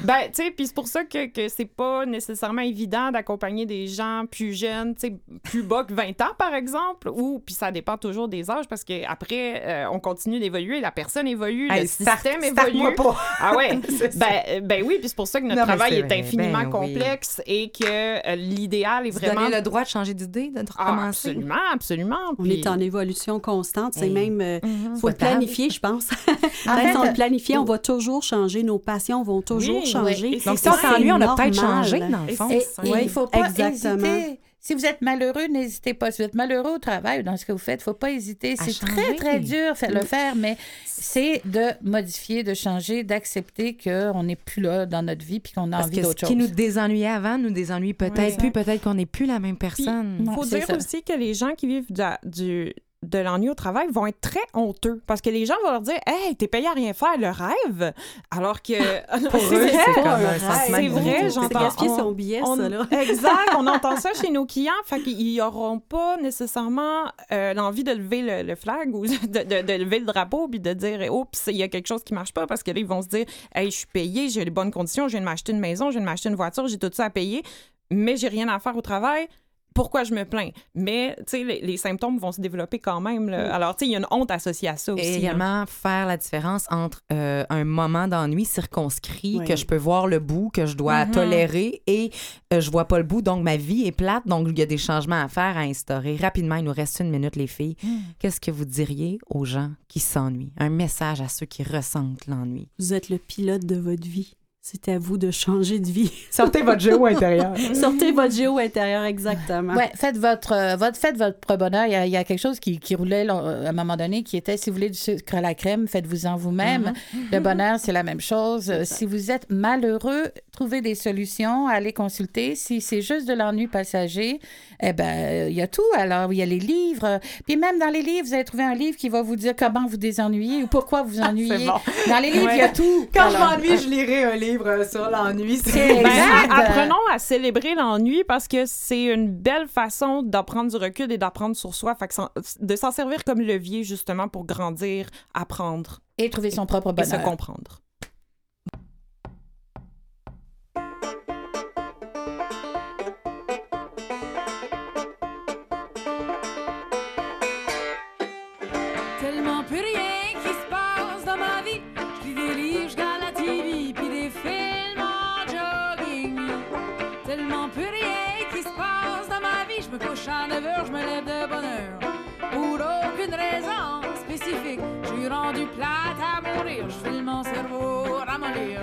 ben tu sais, puis c'est pour ça que, que c'est pas nécessairement évident d'accompagner des gens plus jeunes, tu sais, plus bas que 20 ans, par exemple, ou, puis ça dépend toujours des âges, parce qu'après, euh, on continue d'évoluer, la personne évolue, le Hey, start- système évolue. pas. Ah ouais, C'est ça. ben, ben oui, puis c'est pour ça que notre Non, travail est infiniment Ben oui. complexe et que euh, l'idéal est Vous vraiment... donnez le droit de changer d'idée, de Ah, recommencer? absolument, absolument. On puis- est en évolution constante. C'est Hey. même. euh, Mhm. faut le planifier, je pense. En Même si on fait, le planifie, on va toujours changer. Nos passions vont toujours Oui, changer. oui. Donc, c'est si on s'ennuie, on a peut-être changé, dans le fond. Et, c'est- et Oui, il faut pas exactement. hésiter. Si vous êtes malheureux, n'hésitez pas. Si vous êtes malheureux au travail ou dans ce que vous faites, il faut pas hésiter. C'est très, très dur de le faire, mais c'est de modifier, de changer, d'accepter qu'on n'est plus là dans notre vie puis qu'on a Parce envie que ce d'autre qui chose. nous désennuyait avant nous désennuie peut-être plus, peut-être qu'on n'est plus la même personne. Non, faut dire ça. aussi que les gens qui vivent de, du, de l'ennui au travail vont être très honteux parce que les gens vont leur dire Hey, t'es payé à rien faire, le rêve. Alors que. C'est vrai. c'est vrai, j'entends- gaspiller on- son billet, On- ça, là. exact, on entend ça chez nos clients. Fait qu'ils n'auront pas nécessairement euh, l'envie de lever le, le flag ou de, de- de lever le drapeau puis de dire Oups, il y a quelque chose qui marche pas parce que là, ils vont se dire Hey, je suis payé, j'ai les bonnes conditions, je viens de m'acheter une maison, je viens de m'acheter une voiture, j'ai tout ça à payer, mais j'ai rien à faire au travail. Pourquoi je me plains? Mais, tu sais, les, les symptômes vont se développer quand même. là. Alors, tu sais, il y a une honte associée à ça aussi. Et hein. également faire la différence entre euh, un moment d'ennui circonscrit Oui. que je peux voir le bout, que je dois Mhm. tolérer et euh, je vois pas le bout, donc ma vie est plate, donc il y a des changements à faire, à instaurer. Rapidement, il nous reste une minute, les filles. Qu'est-ce que vous diriez aux gens qui s'ennuient? Un message à ceux qui ressentent l'ennui. Vous êtes le pilote de votre vie. C'est à vous de changer de vie. Sortez votre jeu intérieur. Sortez votre géo intérieur, exactement. Ouais, faites votre, euh, votre, faites votre bonheur. Il y, a, il y a quelque chose qui, qui roulait euh, à un moment donné qui était si vous voulez du sucre à la crème, faites-vous-en vous-même. Le bonheur, c'est la même chose. Euh, Si vous êtes malheureux, trouvez des solutions, allez consulter. Si c'est juste de l'ennui passager, eh ben il y a tout. Alors, il y a les livres. Puis même dans les livres, vous allez trouver un livre qui va vous dire comment vous désennuyer ou pourquoi vous ennuyez. bon. Dans les livres, il y a tout. Quand Alors, je m'ennuie, je lirai un livre sur l'ennui. C'est Ben, apprenons à célébrer l'ennui parce que c'est une belle façon d'apprendre du recul et d'apprendre sur soi. Fait que s'en- de s'en servir comme levier, justement, pour grandir, apprendre Et trouver son propre et se bonheur. comprendre. Rendu plate à mourir. Je file mon cerveau ramollir.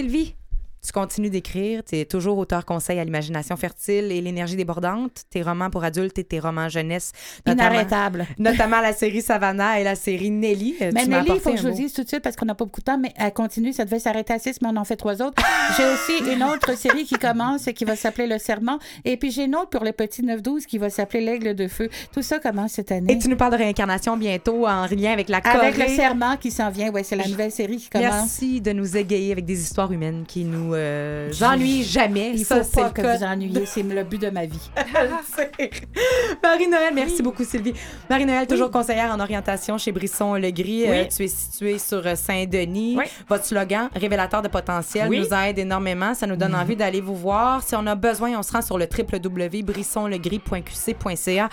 Sylvie, tu continues d'écrire. Tu es toujours auteur-conseil à l'imagination fertile et l'énergie débordante. Tes romans pour adultes et tes romans jeunesse. notamment- Inarrêtable. Notamment la série Savannah et la série Nelly. Euh, Mais tu Nelly, il faut que je vous dise tout de suite parce qu'on n'a pas beaucoup de temps, mais elle continue. Ça devait s'arrêter à six, mais on en fait trois autres. J'ai aussi une autre série qui commence et qui va s'appeler Le Serment. Et puis j'ai une autre pour les petits 9-12 qui va s'appeler L'Aigle de Feu. Tout ça commence cette année. Et tu nous parles de réincarnation bientôt en lien avec la Avec Corée. Le Serment qui s'en vient. Ouais, c'est la nouvelle série qui commence. Merci de nous égayer avec des histoires humaines qui nous euh, ennuient jamais. Il faut c'est pas le que cas. vous ennuyiez. C'est le but de ma vie. Marie-Noël, merci beaucoup, Sylvie. Marie-Noël, toujours conseillère en orientation chez Brisson-Legris. Euh, tu es située sur euh, Saint-Denis. Oui. Votre slogan, révélateur de potentiel, Oui. nous aide énormément. Ça nous donne envie d'aller vous voir. Si on a besoin, on se rend sur le www.brissonlegris.qc.ca.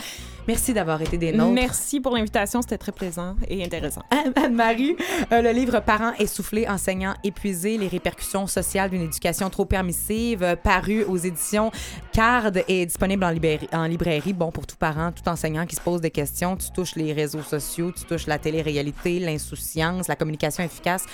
Merci d'avoir été des nôtres. Merci pour l'invitation, c'était très plaisant et intéressant. Anne-Marie, euh, le livre Parents essoufflés, enseignants épuisés, les répercussions sociales d'une éducation trop permissive, euh, paru aux éditions Card est disponible en, librairie. Bon, pour tout parent, tout enseignant qui se pose des questions, tu touches les réseaux sociaux, tu touches la télé-réalité, l'insouciance, la communication efficace.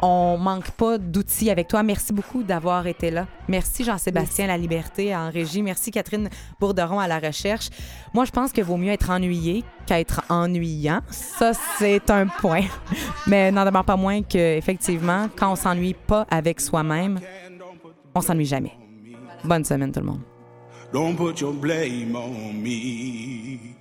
On manque pas d'outils avec toi. Merci beaucoup d'avoir été là. Merci Jean-Sébastien La Liberté en régie. Merci Catherine Bourderon à la recherche. Moi, je pense que vaut mieux être ennuyé qu'être ennuyant. Ça, c'est un point. Mais n'en demeure pas moins que, effectivement, quand on s'ennuie pas avec soi-même, on s'ennuie jamais. Bonne semaine, tout le monde. Don't put your blame on me.